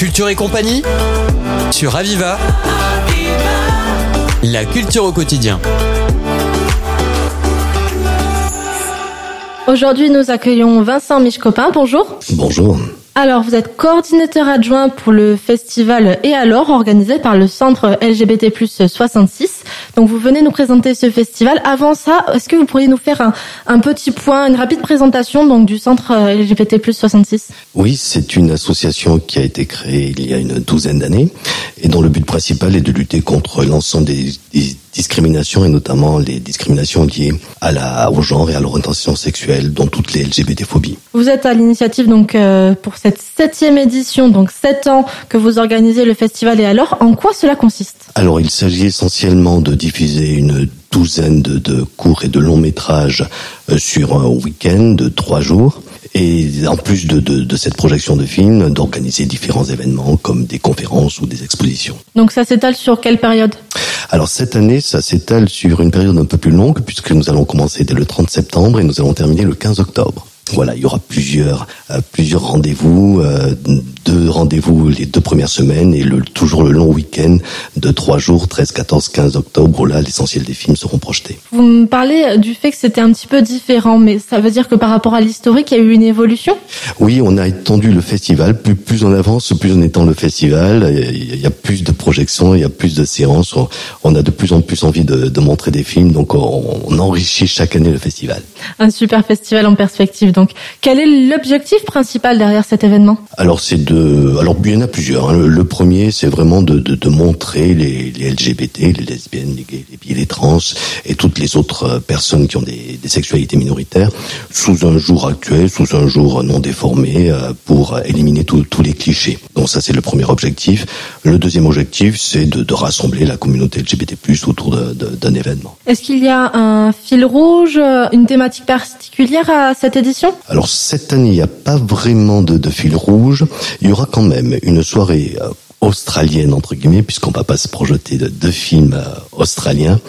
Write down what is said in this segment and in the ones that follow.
Culture et compagnie sur Aviva. La culture au quotidien. Aujourd'hui, nous accueillons Vincent Michcopin. Bonjour. Bonjour. Alors, vous êtes coordinateur adjoint pour le festival Et alors, organisé par le centre LGBT 66. Donc, vous venez nous présenter ce festival. Avant ça, est-ce que vous pourriez nous faire un, un, petit point, une rapide présentation donc du centre LGBT 66 Oui, c'est une association qui a été créée il y a une douzaine d'années et dont le but principal est de lutter contre l'ensemble des, des discriminations et notamment les discriminations liées à la, au genre et à l'orientation sexuelle, dont toutes les LGBT-phobies. Vous êtes à l'initiative donc euh, pour cette septième édition, donc sept ans que vous organisez le festival. Et alors, en quoi cela consiste? Alors, il s'agit essentiellement de diffuser une douzaine de, de courts et de longs métrages euh, sur un week-end de trois jours et en plus de, de, de cette projection de films, d'organiser différents événements comme des conférences ou des expositions. Donc ça s'étale sur quelle période? Alors cette année, ça s'étale sur une période un peu plus longue puisque nous allons commencer dès le 30 septembre et nous allons terminer le 15 octobre. Voilà, il y aura plusieurs euh, plusieurs rendez-vous, euh, deux rendez-vous les deux premières semaines et le, toujours le long week-end de trois jours, 13, 14, 15 octobre, où là l'essentiel des films seront projetés. Vous me parlez du fait que c'était un petit peu différent, mais ça veut dire que par rapport à l'historique, il y a eu une évolution? Oui, on a étendu le festival. Plus, plus on avance, plus on étend le festival. Il y a plus de projections, il y a plus de séances. On a de plus en plus envie de, de montrer des films, donc on, on enrichit chaque année le festival. Un super festival en perspective. Donc, quel est l'objectif principal derrière cet événement? Alors, c'est de, alors il y en a plusieurs. Hein. Le, le, premier, c'est vraiment de, de, de montrer les, les, LGBT, les lesbiennes, les gays, les bi, les trans et toutes les autres personnes qui ont des, des, sexualités minoritaires sous un jour actuel, sous un jour non déformé, euh, pour éliminer tous les clichés. Donc ça, c'est le premier objectif. Le deuxième objectif, c'est de, de, rassembler la communauté LGBT+ autour d'un événement. Est-ce qu'il y a un fil rouge, une thématique particulière à cette édition? Alors cette année, il n'y a pas vraiment de, de, fil rouge. Il y aura quand même une soirée euh, australienne entre guillemets, puisqu'on va pas se projeter de deux films euh, australiens.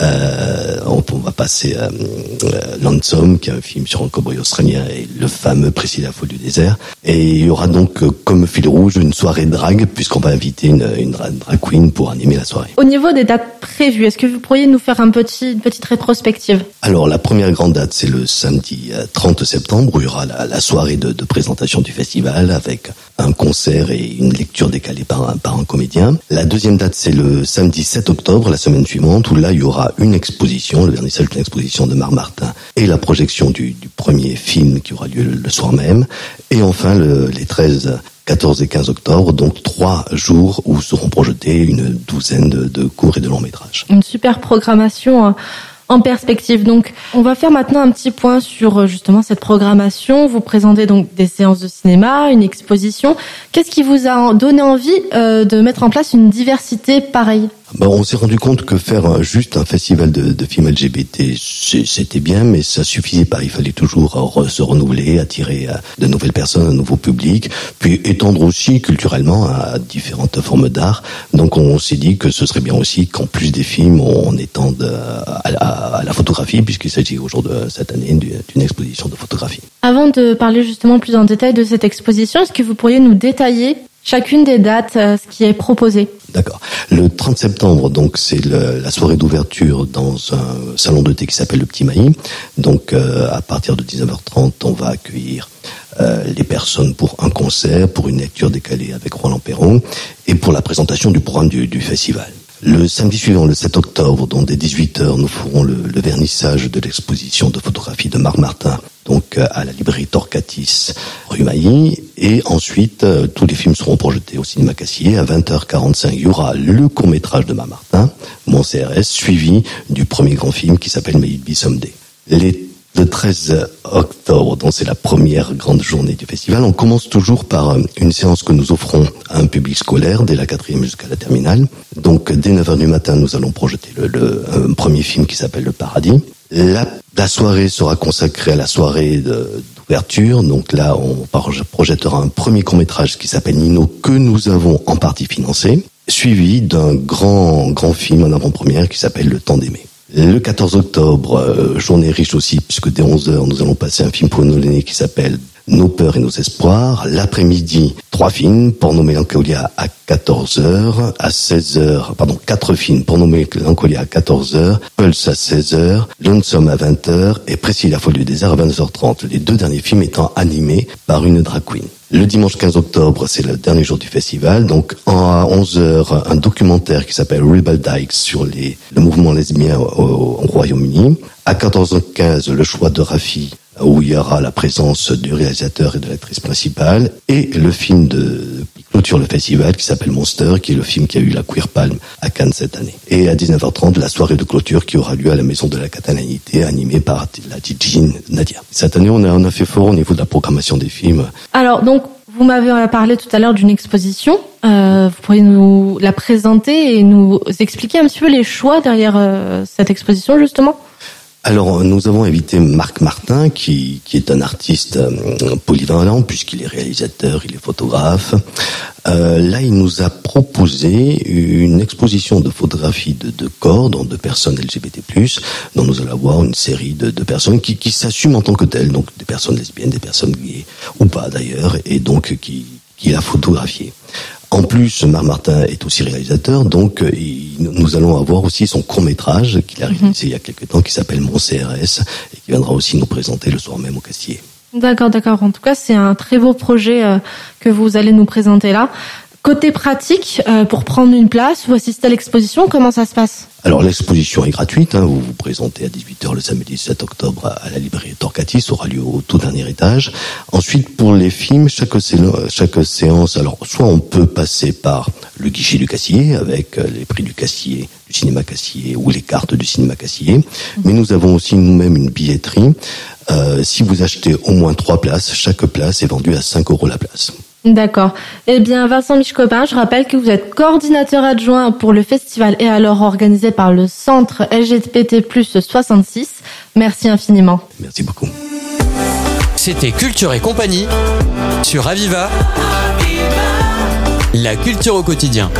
Euh, on, on, va passer à euh, Lonesome, qui est un film sur un cowboy australien, et le fameux Précis la du désert. Et il y aura donc euh, comme fil rouge une soirée drague, puisqu'on va inviter une, une drag queen pour animer la soirée. Au niveau des dates prévues, est-ce que vous pourriez nous faire un petit, une petite rétrospective? Alors la première grande date, c'est le samedi 30 septembre, où il y aura la, la soirée de, de, présentation du festival, avec un concert et une lecture décalée par un, par un comédien. La deuxième date, c'est le samedi 7 octobre, la semaine suivante, où là, il y aura une exposition, le vernissage d'une exposition de Marmartin et la projection du, premier film qui aura lieu le, soir même. Et enfin, le, les 13 14 et 15 octobre, donc trois jours où seront projetés une douzaine de, de courts et de longs métrages. Une super programmation en perspective. Donc, on va faire maintenant un petit point sur justement cette programmation. Vous présentez donc des séances de cinéma, une exposition. Qu'est-ce qui vous a donné envie euh, de mettre en place une diversité pareille? Ben, on s'est rendu compte que faire juste un festival de, de films LGBT, c'était bien, mais ça suffisait pas. Il fallait toujours se renouveler, attirer de nouvelles personnes, un nouveau public, puis étendre aussi culturellement à différentes formes d'art. Donc on s'est dit que ce serait bien aussi qu'en plus des films, on étende à la, à la photographie, puisqu'il s'agit aujourd'hui cette année d'une exposition de photographie. Avant de parler justement plus en détail de cette exposition, est-ce que vous pourriez nous détailler chacune des dates, euh, ce qui est proposé. D'accord. Le 30 septembre, donc, c'est la soirée d'ouverture dans un salon de thé qui s'appelle le Petit Maï. Donc, euh, à partir de 19h30, on va accueillir euh, les personnes pour un concert, pour une lecture décalée avec Roland Perron et pour la présentation du programme du, du festival. Le samedi suivant, le 7 octobre, donc dès 18h, nous ferons le, le vernissage de l'exposition de photographie de Marc Martin, à la librairie Torcatis, rue Mailly. Et ensuite, euh, tous les films seront projetés au cinéma Cassier. À 20h45, il y aura le court-métrage de Marc Martin, Mon CRS, suivi du premier grand film qui s'appelle May It. Les le 13 octobre, donc c'est la première grande journée du festival, on commence toujours par une séance que nous offrons à un public scolaire dès la quatrième jusqu'à la terminale. Donc dès 9h du matin, nous allons projeter le, un premier film qui s'appelle Le Paradis. La, la, soirée sera consacrée à la soirée d'ouverture. Donc là, on projettera un premier court-métrage qui s'appelle Nino que nous avons en partie financé, suivi d'un grand, grand film en avant-première qui s'appelle Le Temps d'aimer. Le 14 octobre, euh, journée riche aussi, puisque dès 11h, nous allons passer un film pour nous qui s'appelle Nos peurs et nos espoirs. L'après-midi, trois films, Porno Mélancolia à 14h, à 16h, pardon, quatre films, Porno Mélancolia à 14h, Pulse à 16h, Lonesome à 20h et Précis la folie du désert à 22h30. Les deux derniers films étant animés par une drag queen. Le dimanche 15 octobre, c'est le dernier jour du festival. Donc, à 11h, un documentaire qui s'appelle Rebel Dykes sur les, le mouvement lesbien au, au Royaume-Uni. À 14h15, le choix de Rafi où il y aura la présence du réalisateur et de l'actrice principale, et le film de clôture le festival qui s'appelle Monster, qui est le film qui a eu la Queer Palm à Cannes cette année. Et à 19h30, la soirée de clôture qui aura lieu à la Maison de la Catalanité, animée par la DJ Nadia. Cette année, on a, on a fait fort au niveau de la programmation des films. Alors, donc, vous m'avez parlé tout à l'heure d'une exposition. Euh, vous pourriez nous la présenter et nous expliquer un petit peu les choix derrière euh, cette exposition, justement? Alors, nous avons invité Marc Martin, qui, qui est un artiste euh, polyvalent, puisqu'il est réalisateur, il est photographe. Euh, là, il nous a proposé une exposition de photographies de, corps, donc de personnes LGBT+, dont nous allons avoir une série de, de personnes qui, qui s'assument en tant que telles, donc des personnes lesbiennes, des personnes gays, ou pas d'ailleurs, et donc qui, qui a photographié. En plus, Marc Martin est aussi réalisateur, donc euh, nous allons avoir aussi son court métrage qu'il a mhm. réalisé il y a quelques temps, qui s'appelle Mon CRS, et qui viendra aussi nous présenter le soir même au Castier. D'accord, d'accord. En tout cas, c'est un très beau projet euh, que vous allez nous présenter là. Côté pratique, euh, pour prendre une place ou assister à l'exposition, comment ça se passe? Alors l'exposition est gratuite, hein. vous vous présentez à 18h le samedi 7 octobre à la librairie Torcatis, aura lieu au tout dernier étage. Ensuite pour les films, chaque, chaque séance, alors soit on peut passer par le guichet du Cassier avec euh, les prix du Cassier, du cinéma Cassier ou les cartes du cinéma Cassier, mais nous avons aussi nous-mêmes une billetterie. Euh, si vous achetez au moins trois places, chaque place est vendue à 5 euros la place. D'accord. Eh bien, Vincent Michcopin, je rappelle que vous êtes coordinateur adjoint pour le festival et alors organisé par le centre LGBT 66. Merci infiniment. Merci beaucoup. C'était Culture et compagnie sur Aviva. La culture au quotidien.